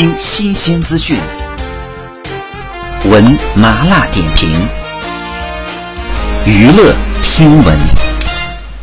听新鲜资讯，闻麻辣点评，娱乐听闻。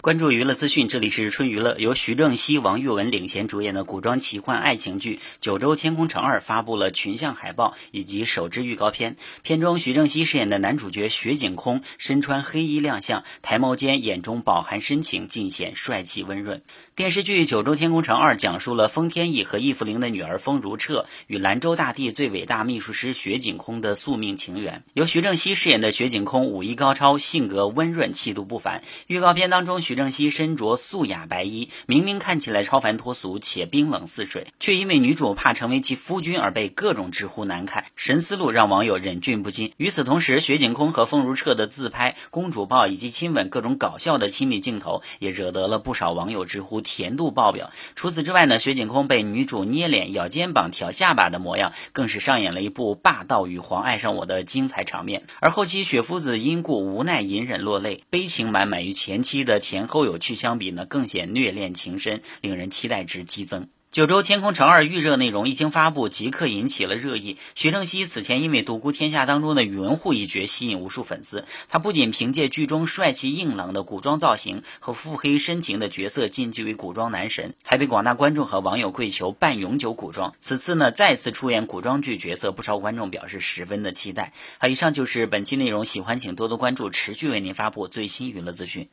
关注娱乐资讯，这里是春娱乐。由徐正熙、王玉雯领衔主演的古装奇幻爱情剧《九州天空城二》发布了群像海报以及首支预告片。片中，徐正熙饰演的男主角雪景空身穿黑衣亮相，抬眸间眼中饱含深情，尽显帅气温润。电视剧《九州天空城二》讲述了封天翼和易福灵的女儿封如彻与兰州大帝最伟大秘书师雪景空的宿命情缘。由徐正熙饰演的雪景空武艺高超，性格温润，气度不凡。预告片当中，徐郑熙身着素雅白衣，明明看起来超凡脱俗且冰冷似水，却因为女主怕成为其夫君而被各种直呼难看，神思路让网友忍俊不禁。与此同时，雪景空和风如彻的自拍、公主抱以及亲吻各种搞笑的亲密镜头，也惹得了不少网友直呼甜度爆表。除此之外呢，雪景空被女主捏脸、咬肩膀、挑下巴的模样，更是上演了一部霸道女皇爱上我的精彩场面。而后期雪夫子因故无奈隐忍落泪，悲情满满，于前期的甜。前后有趣相比呢，更显虐恋情深，令人期待值激增。九州天空城二预热内容一经发布，即刻引起了热议。徐正熙此前因为独孤天下当中的宇文护一角吸引无数粉丝，他不仅凭借剧中帅气硬朗的古装造型和腹黑深情的角色晋级为古装男神，还被广大观众和网友跪求半永久古装。此次呢再次出演古装剧角色，不少观众表示十分的期待。好，以上就是本期内容，喜欢请多多关注，持续为您发布最新娱乐资讯。